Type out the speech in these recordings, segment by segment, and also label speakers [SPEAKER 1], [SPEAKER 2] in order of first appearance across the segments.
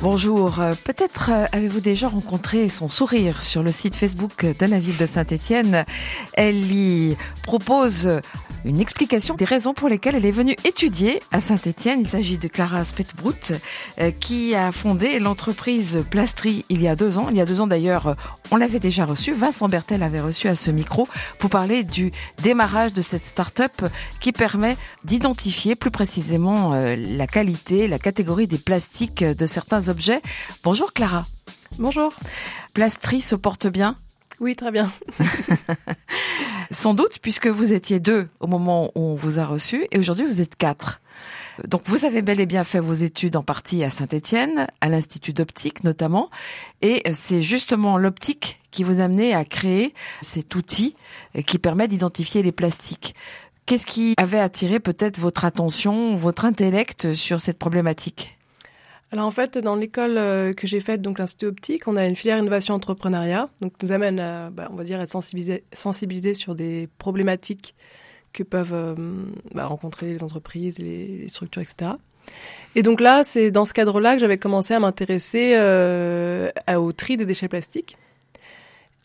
[SPEAKER 1] Bonjour, euh, peut-être euh, avez-vous déjà rencontré son sourire sur le site Facebook de la ville de Saint-Étienne? Elle y propose une explication des raisons pour lesquelles elle est venue étudier à Saint-Étienne. Il s'agit de Clara Spetbrut, euh, qui a fondé l'entreprise Plastri il y a deux ans. Il y a deux ans d'ailleurs, on l'avait déjà reçu. Vincent Bertel avait reçu à ce micro pour parler du démarrage de cette start-up qui permet d'identifier plus précisément la qualité, la catégorie des plastiques de certains objets. Bonjour Clara.
[SPEAKER 2] Bonjour.
[SPEAKER 1] Plastri se porte bien?
[SPEAKER 2] Oui, très bien.
[SPEAKER 1] Sans doute, puisque vous étiez deux au moment où on vous a reçu, et aujourd'hui vous êtes quatre. Donc vous avez bel et bien fait vos études en partie à Saint-Étienne, à l'Institut d'optique notamment, et c'est justement l'optique qui vous a amené à créer cet outil qui permet d'identifier les plastiques. Qu'est-ce qui avait attiré peut-être votre attention, votre intellect sur cette problématique?
[SPEAKER 2] Alors en fait, dans l'école euh, que j'ai faite, donc l'Institut optique, on a une filière innovation entrepreneuriat, donc nous amène, à, bah, on va dire, être sensibilisés sensibilisé sur des problématiques que peuvent euh, bah, rencontrer les entreprises, les, structures, etc. Et donc là, c'est dans ce cadre-là que j'avais commencé à m'intéresser euh, au tri des déchets plastiques.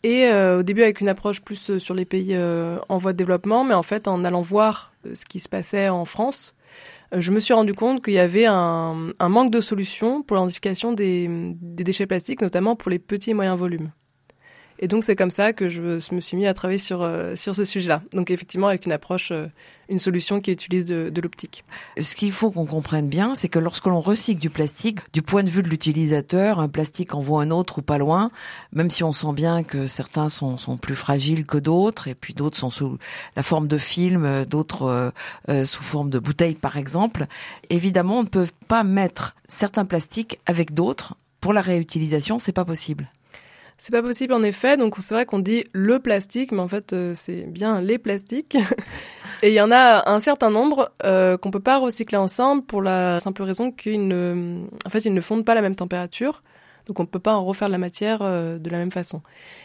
[SPEAKER 2] Et euh, au début avec une approche plus sur les pays en voie de développement, mais en fait en allant voir ce qui se passait en France, je me suis rendu compte qu'il y avait un, manque de solutions pour l'identification des, des déchets plastiques, notamment pour les petits et moyens volumes. Et donc c'est comme ça que je me suis mis à travailler sur euh, sur ce sujet-là. Donc effectivement avec une approche, euh, une solution qui utilise de, de l'optique.
[SPEAKER 1] Ce qu'il faut qu'on comprenne bien, c'est que lorsque l'on recycle du plastique, du point de vue de l'utilisateur, un plastique envoie un autre ou pas loin, même si on sent bien que certains sont, sont plus fragiles que d'autres, et puis d'autres sont sous la forme de film, d'autres euh, sous forme de bouteilles par exemple. Évidemment, on ne peut pas mettre certains plastiques avec d'autres. Pour la réutilisation, c'est pas possible.
[SPEAKER 2] C'est pas possible en effet. Donc c'est vrai qu'on dit le plastique, mais en fait euh, c'est bien les plastiques. Et il y en a un certain nombre euh, qu'on peut pas recycler ensemble pour la simple raison qu'ils ne, en fait, ils ne fondent pas à la même température. Donc on peut pas en refaire de la matière euh, de la même façon.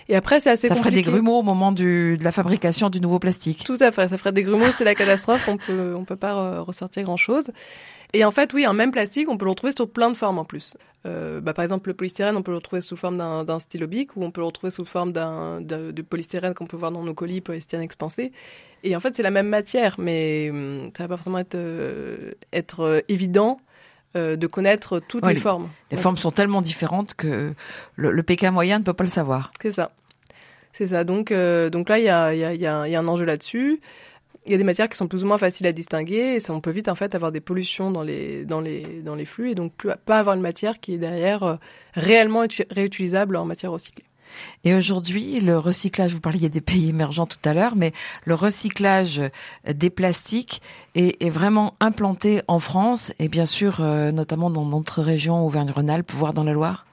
[SPEAKER 2] Et après c'est assez
[SPEAKER 1] ça
[SPEAKER 2] compliqué.
[SPEAKER 1] Ferait des grumeaux au moment du, de la fabrication du nouveau plastique.
[SPEAKER 2] Tout à fait, ça ferait des grumeaux, c'est la catastrophe. On peut on peut pas ressortir grand chose. Et en fait, oui, un même plastique, on peut le retrouver sur plein de formes en plus. Euh, bah, par exemple, le polystyrène, on peut le retrouver sous forme d'un stylo bic ou on peut le retrouver sous forme d'un de polystyrène qu'on peut voir dans nos colis polystyrène expansé. Et en fait, c'est la même matière, mais hum, ça va pas forcément être, euh, être euh, évident euh, de connaître toutes les, formes.
[SPEAKER 1] Les formes sont tellement différentes que le, le PK moyen ne peut pas le savoir.
[SPEAKER 2] C'est ça. C'est ça. Donc, donc là, il y a, y, a, y a un enjeu là-dessus il y a des matières qui sont plus ou moins faciles à distinguer et ça, on peut vite en fait avoir des pollutions dans les dans les dans les flux et donc pas avoir une matière qui est derrière euh, réellement réutilisable en matière recyclée.
[SPEAKER 1] Et aujourd'hui, le recyclage, vous parliez des pays émergents tout à l'heure, mais le recyclage des plastiques est, est, vraiment implanté en France et bien sûr euh, notamment dans notre région Auvergne-Rhône-Alpes, voire dans la Loire.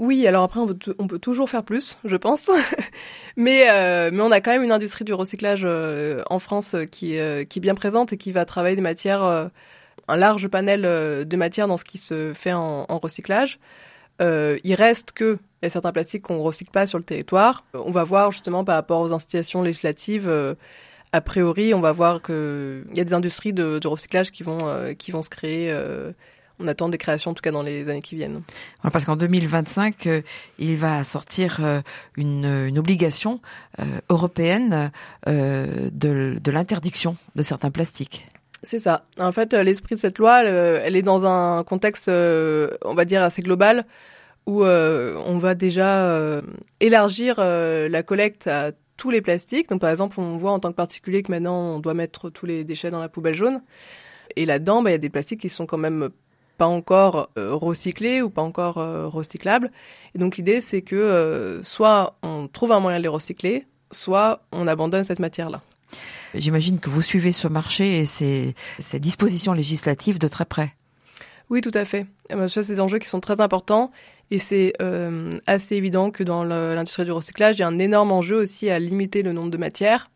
[SPEAKER 2] Oui, alors après, on peut, toujours faire plus, je pense. mais, euh, mais on a quand même une industrie du recyclage euh, en France qui, euh, qui est bien présente et qui va travailler des matières, un large panel de matières dans ce qui se fait en, recyclage. il reste que il y a certains plastiques qu'on ne recycle pas sur le territoire. On va voir justement par rapport aux incitations législatives a priori, on va voir qu'il y a des industries de, recyclage qui vont se créer on attend des créations en tout cas dans les années qui viennent.
[SPEAKER 1] parce qu'en 2025, euh, il va sortir euh, une, obligation euh, européenne de, l'interdiction de certains plastiques.
[SPEAKER 2] C'est ça. En fait, l'esprit de cette loi, elle, est dans un contexte, on va dire, assez global, où on va déjà élargir la collecte à tous les plastiques. Donc, par exemple, on voit en tant que particulier que maintenant, on doit mettre tous les déchets dans la poubelle jaune. Et là-dedans, bah, il y a des plastiques qui sont quand même pas encore euh, recyclés ou pas encore euh, recyclables. Et donc l'idée, c'est que euh, soit on trouve un moyen de les recycler, soit on abandonne cette matière-là.
[SPEAKER 1] J'imagine que vous suivez ce marché et ces, ces dispositions législatives de très près.
[SPEAKER 2] Oui, tout à fait. Ce sont des enjeux qui sont très importants Et c'est euh, assez évident que dans l'industrie du recyclage, il y a un énorme enjeu aussi à limiter le nombre de matières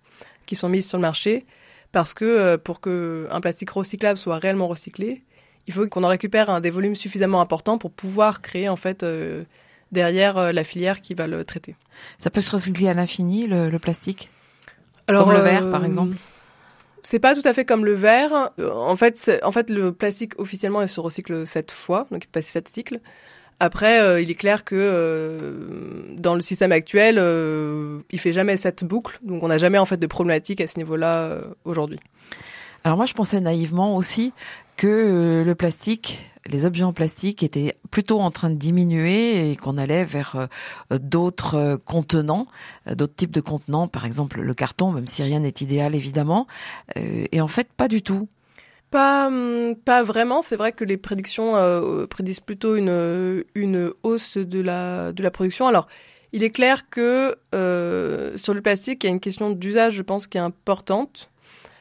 [SPEAKER 2] qui sont mises sur le marché, parce que euh, pour que un plastique recyclable soit réellement recyclé, il faut qu'on en récupère un des volumes suffisamment importants pour pouvoir créer en fait euh, derrière la filière qui va le traiter.
[SPEAKER 1] Ça peut se recycler à l'infini le, plastique? Alors, Comme le verre par exemple?
[SPEAKER 2] c'est pas tout à fait comme le verre. En fait, en fait, le plastique officiellement il se recycle sept fois, donc il passe sept cycles. Après, euh, il est clair que euh, dans le système actuel, euh, il fait jamais cette boucle, donc on n'a jamais en fait de problématique à ce niveau-là aujourd'hui.
[SPEAKER 1] Alors moi, je pensais naïvement aussi que le plastique, les objets en plastique étaient plutôt en train de diminuer et qu'on allait vers d'autres contenants, d'autres types de contenants, par exemple le carton, même si rien n'est idéal évidemment. Et en fait, pas du tout.
[SPEAKER 2] Pas, hum, pas vraiment. C'est vrai que les prédictions euh, prédisent plutôt une, une hausse de la, de la production. Alors, il est clair que euh, sur le plastique, il y a une question d'usage, je pense, qui est importante.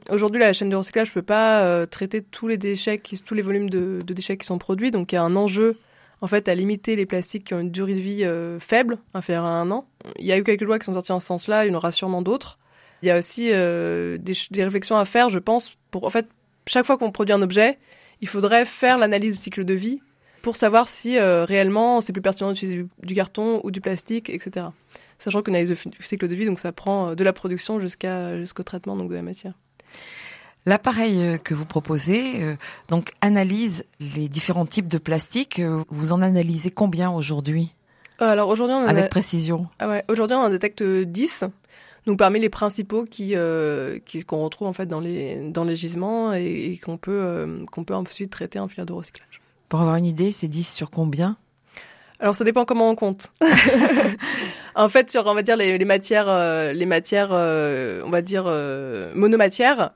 [SPEAKER 2] Aujourd'hui, la chaîne de recyclage ne peut pas euh, traiter tous les déchets, tous les volumes de, déchets qui sont produits. Donc, il y a un enjeu, en fait, à limiter les plastiques qui ont une durée de vie faible, inférieure à un an. Il y a eu quelques lois qui sont sorties en ce sens-là, il y en aura sûrement d'autres. Il y a aussi des, des réflexions à faire, je pense, en fait chaque fois qu'on produit un objet, il faudrait faire l'analyse du cycle de vie pour savoir si euh, réellement c'est plus pertinent d'utiliser du, carton ou du plastique, etc. Sachant qu'une analyse du cycle de vie, donc ça prend euh, de la production jusqu'au traitement donc de la matière.
[SPEAKER 1] L'appareil euh, que vous proposez donc analyse les différents types de plastique. Vous en analysez combien aujourd'hui?
[SPEAKER 2] Alors aujourd'hui on
[SPEAKER 1] avec précision.
[SPEAKER 2] Ah ouais, aujourd'hui on en détecte 10 donc parmi les principaux qui euh, qu'on retrouve en fait dans les dans les gisements et, qu'on peut euh, qu'on peut ensuite traiter en filière de recyclage.
[SPEAKER 1] Pour avoir une idée, c'est 10 sur combien?
[SPEAKER 2] Alors ça dépend comment on compte. en fait, sur on va dire les, les matières, euh, les matières, on va dire monomatières,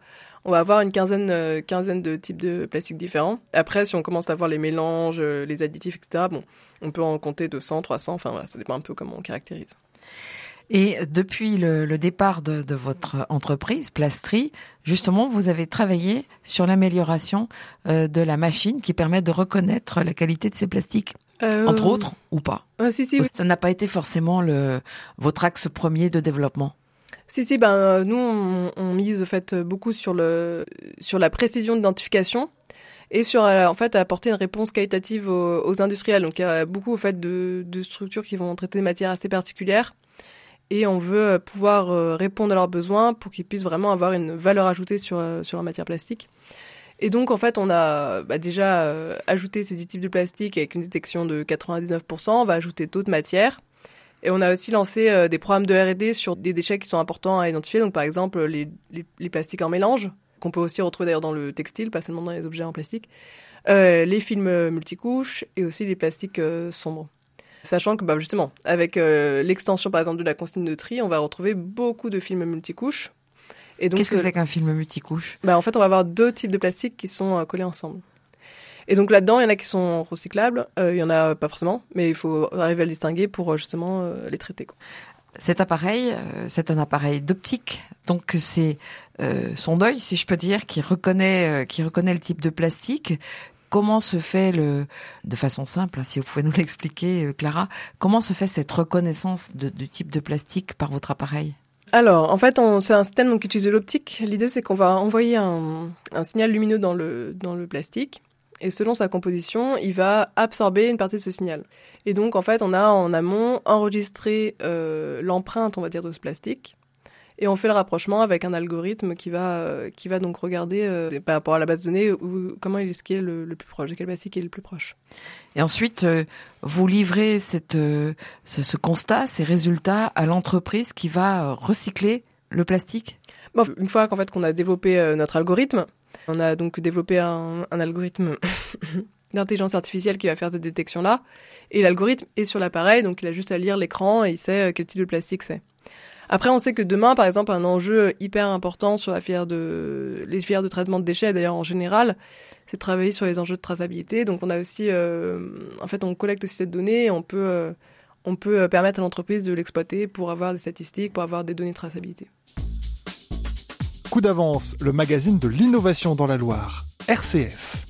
[SPEAKER 2] on va avoir une quinzaine, quinzaine de types de plastiques différents. Après, si on commence à voir les mélanges, les additifs, etc., bon, on peut en compter 200, 300. Enfin voilà, ça dépend un peu comment on caractérise.
[SPEAKER 1] Et depuis le, départ de, votre entreprise, Plastri, justement, vous avez travaillé sur l'amélioration euh, de la machine qui permet de reconnaître la qualité de ces plastiques. Euh, Entre autres, ou pas
[SPEAKER 2] si, si,
[SPEAKER 1] Ça n'a pas été forcément le, votre axe premier de développement
[SPEAKER 2] si si ben euh, nous on, mise en fait beaucoup sur le sur la précision d'identification et sur en fait apporter une réponse qualitative aux, industriels. Donc il y a beaucoup au fait de, de structures qui vont traiter des matières assez particulières et on veut euh, pouvoir euh, répondre à leurs besoins pour qu'ils puissent vraiment avoir une valeur ajoutée sur, euh, sur la matière plastique. Et donc, en fait, on a bah, déjà ajouté ces 10 types de plastique avec une détection de 99%. On va ajouter d'autres matières. Et on a aussi lancé des programmes de R&D sur des déchets qui sont importants à identifier. Donc, par exemple, les, les, plastiques en mélange, qu'on peut aussi retrouver d'ailleurs dans le textile, pas seulement dans les objets en plastique. les films multicouches et aussi les plastiques sombres. Sachant que, bah, justement, avec euh, l'extension, par exemple, de la consigne de tri, on va retrouver beaucoup de films multicouches.
[SPEAKER 1] Qu'est-ce que euh, c'est qu'un film multicouche?
[SPEAKER 2] bah, En fait, on va avoir deux types de plastiques qui sont euh, collés ensemble. Et donc là-dedans, il y en a qui sont recyclables, il y en a pas forcément, mais il faut arriver à le distinguer pour justement les traiter.
[SPEAKER 1] Cet appareil, c'est un appareil d'optique, donc c'est son œil, si je peux dire, qui reconnaît, qui reconnaît le type de plastique, Comment se fait le, de façon simple, hein, si vous pouvez nous l'expliquer, euh, Clara, comment se fait cette reconnaissance de, du type de plastique par votre appareil?
[SPEAKER 2] Alors, en fait, c'est un système donc, qui utilise l'optique. L'idée, c'est qu'on va envoyer un, signal lumineux dans le, dans le plastique. Et selon sa composition, il va absorber une partie de ce signal. Et donc, en fait, on a en amont enregistré euh, l'empreinte, on va dire, de ce plastique et on fait le rapprochement avec un algorithme qui va euh, qui va donc regarder euh, par rapport à la base de données où, comment il est ce qui est le, plus proche, de quel basique est le plus proche.
[SPEAKER 1] Et ensuite, euh, vous livrez cette ce, ce, constat, ces résultats à l'entreprise qui va recycler le plastique?
[SPEAKER 2] Bon, une fois qu'en fait qu'on a développé notre algorithme, on a donc développé un, un algorithme d'intelligence artificielle qui va faire cette détection là, et l'algorithme est sur l'appareil, donc il a juste à lire l'écran et il sait quel type de plastique c'est. Après, on sait que demain, par exemple, un enjeu hyper important sur les filières de traitement de déchets, d'ailleurs en général, c'est de travailler sur les enjeux de traçabilité. Donc, on a aussi, euh, en fait, on collecte aussi cette donnée et on peut, euh, on peut euh, permettre à l'entreprise de l'exploiter pour avoir des statistiques, pour avoir des données de traçabilité.
[SPEAKER 3] Coup d'avance, le magazine de l'innovation dans la Loire, RCF.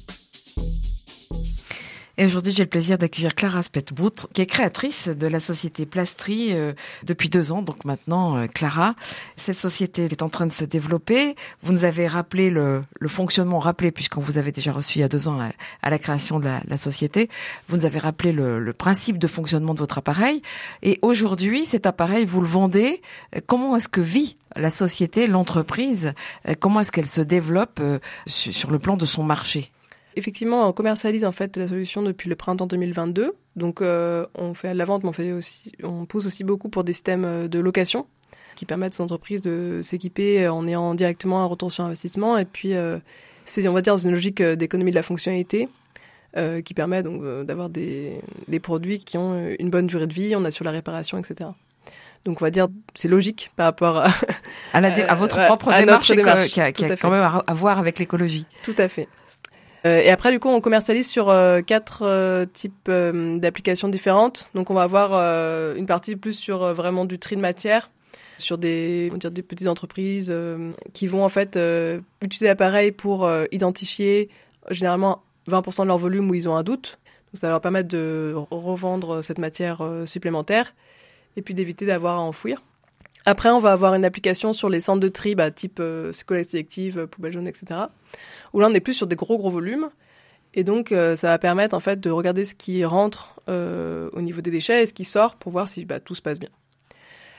[SPEAKER 1] Et aujourd'hui, j'ai le plaisir d'accueillir Clara Spetbout, qui est créatrice de la société Plastri euh, depuis deux ans. Donc maintenant, euh, Clara, cette société est en train de se développer. Vous nous avez rappelé le, fonctionnement, rappelé puisqu'on vous avait déjà reçu il y a deux ans à, la création de la, société. Vous nous avez rappelé le, le, principe de fonctionnement de votre appareil. Et aujourd'hui, cet appareil, vous le vendez. Comment est-ce que vit la société, l'entreprise? Comment est-ce qu'elle se développe sur le plan de son marché?
[SPEAKER 2] Effectivement, on commercialise en fait la solution depuis le printemps 2022. Donc, euh, on fait la vente, mais on fait aussi, on pousse aussi beaucoup pour des systèmes euh, de location qui permettent aux entreprises de s'équiper en ayant directement un retour sur investissement. Et puis, euh, c'est, on va dire, dans une logique d'économie de la fonctionnalité qui permet donc d'avoir des, des produits qui ont une bonne durée de vie, on assure la réparation, etc. Donc on va dire c'est logique par rapport à,
[SPEAKER 1] à, la à votre propre démarche, qui a, qui a quand même à voir avec l'écologie.
[SPEAKER 2] Tout à fait. Euh, et après, du coup, on commercialise sur euh, quatre euh, types d'applications différentes. Donc, on va avoir une partie plus sur vraiment du tri de matière, sur des, on dire, des petites entreprises qui vont en fait utiliser l'appareil pour identifier généralement 20% de leur volume où ils ont un doute. Donc, ça va leur permettre de revendre cette matière supplémentaire et puis d'éviter d'avoir à enfouir. Après, on va avoir une application sur les centres de tri, bah, type euh, collecte sélective, poubelle jaune, etc. Où là, on est plus sur des gros gros volumes. Et donc, euh, ça va permettre en fait de regarder ce qui rentre euh, au niveau des déchets et ce qui sort pour voir si bah, tout se passe bien.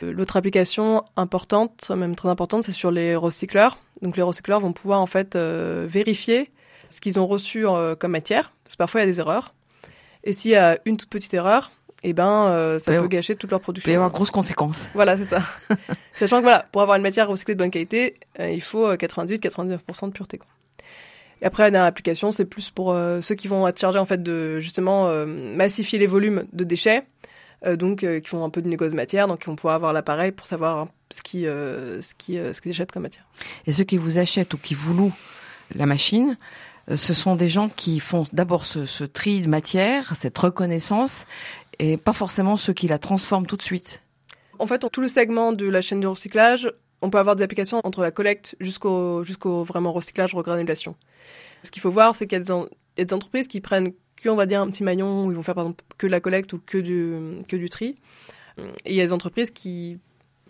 [SPEAKER 2] Euh, l'autre application importante, même très importante, c'est sur les recycleurs. Donc, les recycleurs vont pouvoir en fait vérifier ce qu'ils ont reçu comme matière, parce que parfois il y a des erreurs. Et s'il y a une toute petite erreur, eh ben euh, ça peut gâcher toute leur production.
[SPEAKER 1] Il peut y avoir grosses conséquences.
[SPEAKER 2] Voilà, c'est ça. Sachant que voilà, pour avoir une matière recyclée de bonne qualité, euh, il faut 98-99% euh, de pureté. Quoi. Et après, la dernière application, c'est plus pour ceux qui vont être chargés en fait de justement massifier les volumes de déchets, donc qui font un peu de négoce matière, donc ils vont pouvoir avoir l'appareil pour savoir ce qui ce qui ce qu'ils achètent comme matière.
[SPEAKER 1] Et ceux qui vous achètent ou qui vous louent la machine, ce sont des gens qui font d'abord ce, ce, tri de matière, cette reconnaissance, et pas forcément ceux qui la transforment tout de suite.
[SPEAKER 2] En fait, tout le segment de la chaîne du recyclage, on peut avoir des applications entre la collecte jusqu'au jusqu'au vraiment recyclage, regranulation. Ce qu'il faut voir, c'est qu'il y, a des entreprises qui prennent que, va dire, un petit maillon où ils vont faire par exemple que de la collecte ou que du, que du tri. Et il y a des entreprises qui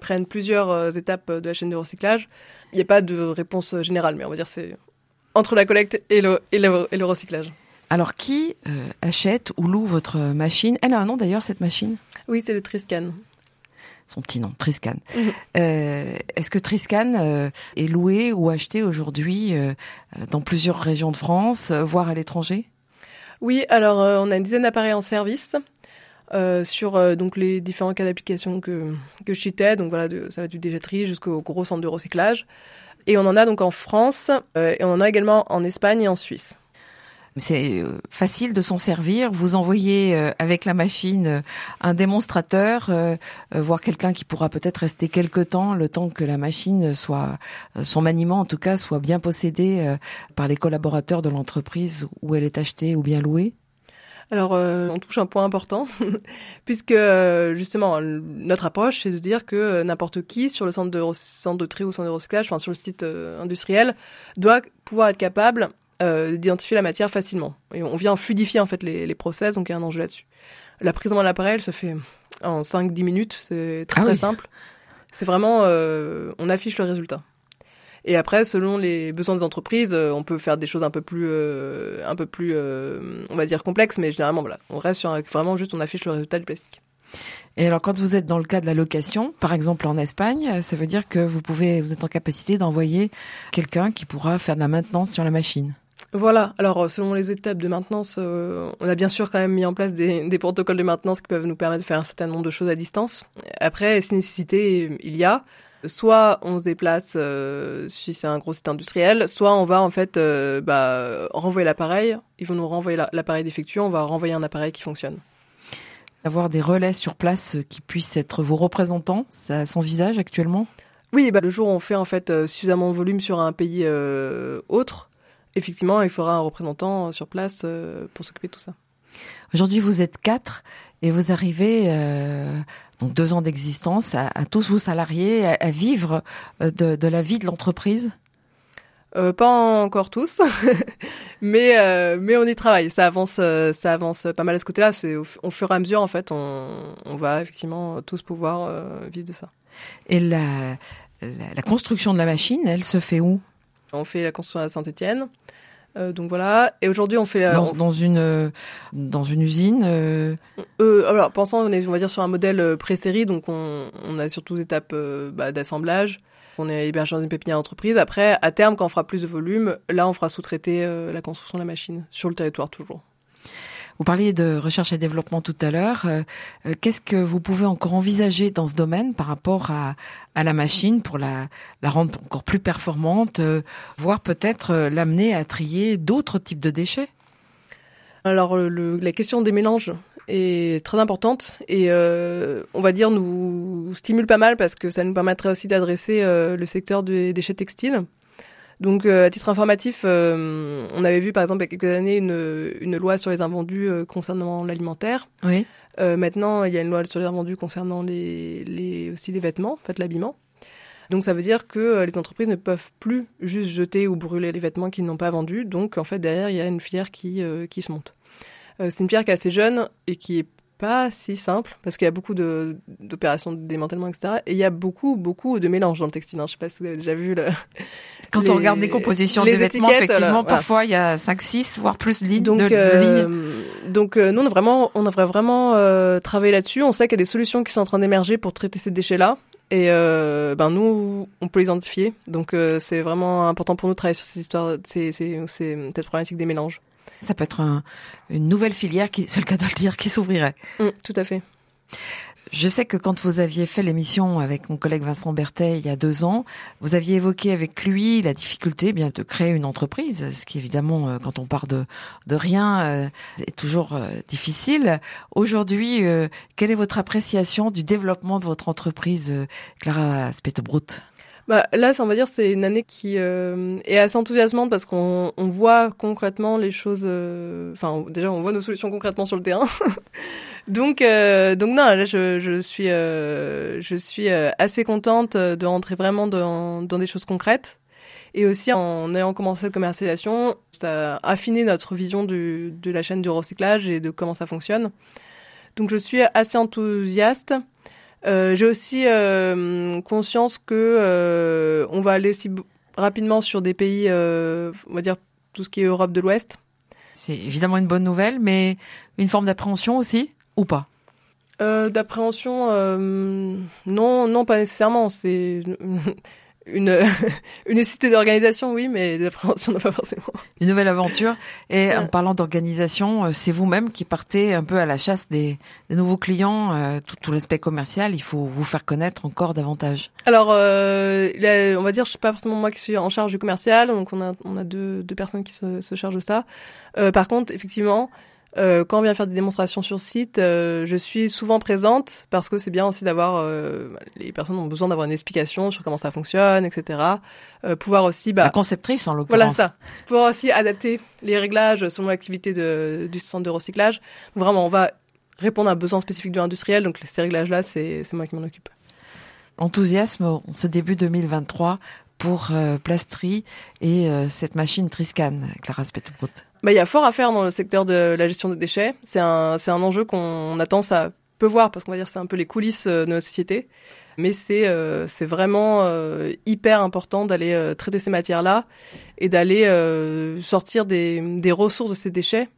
[SPEAKER 2] prennent plusieurs euh, étapes de la chaîne de recyclage. Il n'y a pas de réponse générale, mais on va dire c'est entre la collecte et le, et le, et le recyclage.
[SPEAKER 1] Alors, qui euh, achète ou loue votre machine? Elle a un nom d'ailleurs, cette machine?
[SPEAKER 2] Oui, c'est le Triscan.
[SPEAKER 1] Son petit nom, Triscan. Euh, est-ce que Triscan euh, est loué ou acheté aujourd'hui dans plusieurs régions de France, voire à l'étranger?
[SPEAKER 2] Oui, alors on a une dizaine d'appareils en service. sur donc les différents cas d'application que, que je citais, donc voilà, ça va du déchetterie jusqu'au gros centre de recyclage. Et on en a donc en France, et on en a également en Espagne et en Suisse.
[SPEAKER 1] C'est euh, facile de s'en servir. Vous envoyez euh, avec la machine euh, un démonstrateur, voire quelqu'un qui pourra peut-être rester quelque temps, le temps que la machine soit, son maniement en tout cas, soit bien possédé par les collaborateurs de l'entreprise où elle est achetée ou bien louée.
[SPEAKER 2] Alors, on touche un point important, puisque justement, notre approche, c'est de dire que n'importe qui sur le centre de, centre de tri ou centre de recyclage, enfin sur le site industriel, doit pouvoir être capable euh, d'identifier la matière facilement. Et on vient fluidifier en fait les, les process, donc il y a un enjeu là-dessus. La prise en main de l'appareil, elle se fait en 5-10 minutes, c'est très ah très simple. C'est vraiment, euh, on affiche le résultat. Et après, selon les besoins des entreprises, euh, on peut faire des choses un peu plus, un peu plus, on va dire complexes, mais généralement, voilà, on reste sur vraiment juste, on affiche le résultat du plastique.
[SPEAKER 1] Et alors, quand vous êtes dans le cas de la location, par exemple en Espagne, ça veut dire que vous pouvez, vous êtes en capacité d'envoyer quelqu'un qui pourra faire de la maintenance sur la machine.
[SPEAKER 2] Voilà. Alors, euh, selon les étapes de maintenance, euh, on a bien sûr quand même mis en place des, des, protocoles de maintenance qui peuvent nous permettre de faire un certain nombre de choses à distance. Après, si nécessité il y a, soit on se déplace euh, si c'est un gros site industriel, soit on va en fait euh, bah, renvoyer l'appareil. Ils vont nous renvoyer l'appareil défectueux, on va renvoyer un appareil qui fonctionne.
[SPEAKER 1] Avoir des relais sur place qui puissent être vos représentants, ça visage actuellement?
[SPEAKER 2] Oui, bah, le jour où on fait en fait suffisamment de volume sur un pays autre, effectivement, il faudra un représentant sur place euh, pour s'occuper de tout ça.
[SPEAKER 1] Aujourd'hui, vous êtes quatre et vous arrivez, euh, donc deux ans d'existence, à, tous vos salariés, à, vivre euh, de, la vie de l'entreprise?
[SPEAKER 2] Euh, pas encore tous, mais euh, mais on y travaille. Ça avance, euh, ça avance pas mal à ce côté-là. C'est au, fur et à mesure en fait, on, on va effectivement tous pouvoir vivre de ça.
[SPEAKER 1] Et la, la, construction de la machine, elle se fait où?
[SPEAKER 2] On fait la construction à Saint-Étienne. donc voilà. Et aujourd'hui, on fait
[SPEAKER 1] dans, dans, une dans une usine.
[SPEAKER 2] alors, pensant, on est on va dire sur un modèle pré-série, donc on, on a surtout des étapes bah, d'assemblage on est hébergé dans une pépinière entreprise. Après, à terme, quand on fera plus de volume, là, on fera sous-traiter euh, la construction de la machine sur le territoire toujours.
[SPEAKER 1] Vous parliez de recherche et développement tout à l'heure. Euh, euh, qu'est-ce que vous pouvez encore envisager dans ce domaine par rapport à, la machine pour la, rendre encore plus performante, voire peut-être l'amener à trier d'autres types de déchets?
[SPEAKER 2] Alors la question des mélanges, est très importante et euh, on va dire nous stimule pas mal parce que ça nous permettrait aussi d'adresser euh, le secteur des déchets textiles. Donc euh, à titre informatif, on avait vu par exemple il y a quelques années une, une loi sur les invendus concernant l'alimentaire.
[SPEAKER 1] Oui.
[SPEAKER 2] maintenant il y a une loi sur les invendus concernant les, les aussi les vêtements, en fait l'habillement. Donc ça veut dire que les entreprises ne peuvent plus juste jeter ou brûler les vêtements qu'ils n'ont pas vendus. Donc en fait derrière il y a une filière qui, qui se monte. Euh, c'est une pierre qui est assez jeune et qui est pas si simple parce qu'il y a beaucoup d'opérations de, démantèlement, etc. Et il y a beaucoup, beaucoup de mélanges dans le textile. Hein. Je sais pas si vous avez déjà vu le.
[SPEAKER 1] Quand on regarde des compositions des vêtements, effectivement, parfois il y a 5, 6, voire plus de lignes.
[SPEAKER 2] Donc,
[SPEAKER 1] de,
[SPEAKER 2] euh, donc euh, nous, on a vraiment, on devrait vraiment euh, travailler là-dessus. On sait qu'il y a des solutions qui sont en train d'émerger pour traiter ces déchets-là. Et euh, ben nous, on peut les identifier. Donc c'est vraiment important pour nous de travailler sur ces histoires, ces, ces, ces, cette problématique des mélanges.
[SPEAKER 1] Ça peut être une nouvelle filière, qui, c'est le cas de le dire, qui s'ouvrirait.
[SPEAKER 2] Mm, tout à fait.
[SPEAKER 1] Je sais que quand vous aviez fait l'émission avec mon collègue Vincent Berthet il y a deux ans, vous aviez évoqué avec lui la difficulté bien de créer une entreprise, ce qui évidemment, euh, quand on part de, de rien, euh, est toujours euh, difficile. Aujourd'hui, quelle est votre appréciation du développement de votre entreprise, Clara Spetebrout?
[SPEAKER 2] Bah, là, on va dire, c'est une année qui euh, est assez enthousiasmante parce qu'on on voit concrètement les choses. Euh, enfin, déjà, on voit nos solutions concrètement sur le terrain. donc, euh, donc non, là, je, je suis, je suis assez contente de rentrer vraiment dans, dans des choses concrètes. Et aussi, en ayant commencé cette commercialisation, ça a affiné notre vision du, de la chaîne du recyclage et de comment ça fonctionne. Donc, je suis assez enthousiaste. Euh, j'ai aussi euh, conscience que euh, on va aller si rapidement sur des pays, on va dire tout ce qui est Europe de l'Ouest.
[SPEAKER 1] C'est évidemment une bonne nouvelle, mais une forme d'appréhension aussi, ou pas?
[SPEAKER 2] D'appréhension, non, non, pas nécessairement. C'est une, une nécessité d'organisation, oui, mais d'appréhension, non pas forcément.
[SPEAKER 1] Une nouvelle aventure. Et en parlant d'organisation, euh, c'est vous-même qui partez un peu à la chasse des, des nouveaux clients, euh, tout, tout l'aspect commercial. Il faut vous faire connaître encore davantage.
[SPEAKER 2] Alors, euh, on va dire, je suis pas forcément moi qui suis en charge du commercial, donc on a, on a deux, deux personnes qui se, se chargent de ça. Euh, par contre, effectivement, euh, quand on vient faire des démonstrations sur site, euh, je suis souvent présente parce que c'est bien aussi d'avoir euh, les personnes ont besoin d'avoir une explication sur comment ça fonctionne, etc. Euh, pouvoir aussi
[SPEAKER 1] bah, la conceptrice en l'occurrence.
[SPEAKER 2] Voilà ça. Pouvoir aussi adapter les réglages selon l'activité du centre de recyclage. vraiment, on va répondre à un besoin spécifique de l'industriel, donc ces réglages là, c'est moi qui m'en occupe.
[SPEAKER 1] Enthousiasme en ce début 2023 pour euh, Plastri et cette machine Triscan, Clara Spettenbrot
[SPEAKER 2] bah, il y a fort à faire dans le secteur de la gestion des déchets. C'est un, c'est un enjeu qu'on a tendance à peu voir parce qu'on va dire c'est un peu les coulisses euh, de nos sociétés. Mais c'est, euh, c'est vraiment euh, hyper important d'aller traiter ces matières-là et d'aller sortir des, des ressources de ces déchets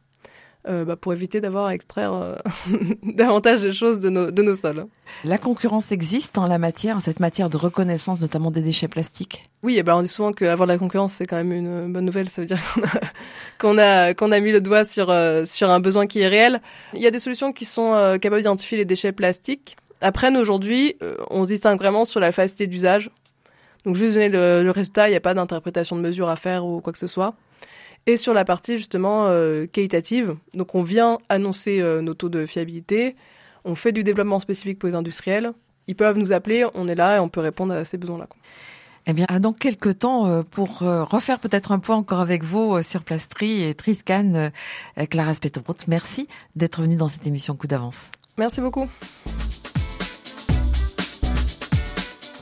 [SPEAKER 2] euh, bah, pour éviter d'avoir à extraire euh, davantage de choses de nos, de nos sols.
[SPEAKER 1] La concurrence existe en la matière, cette matière de reconnaissance notamment des déchets plastiques
[SPEAKER 2] Oui, et ben on dit souvent qu'avoir de la concurrence, c'est quand même une bonne nouvelle. Ça veut dire qu'on a, qu'on a, mis le doigt sur, euh, sur un besoin qui est réel. Il y a des solutions qui sont capables d'identifier les déchets plastiques. Après, nous, aujourd'hui, on se distingue vraiment sur la facilité d'usage. Donc, juste donner le, le résultat, il n'y a pas d'interprétation de mesure à faire ou quoi que ce soit et sur la partie justement euh, qualitative. Donc on vient annoncer euh, nos taux de fiabilité, on fait du développement spécifique pour les industriels. Ils peuvent nous appeler, on est là et on peut répondre à ces besoins-là.
[SPEAKER 1] Eh bien, dans quelques temps, euh, pour refaire peut-être un point encore avec vous sur Plastri et Triscan, Clara Spetterbrot, merci d'être venue dans cette émission Coup d'avance.
[SPEAKER 2] Merci beaucoup.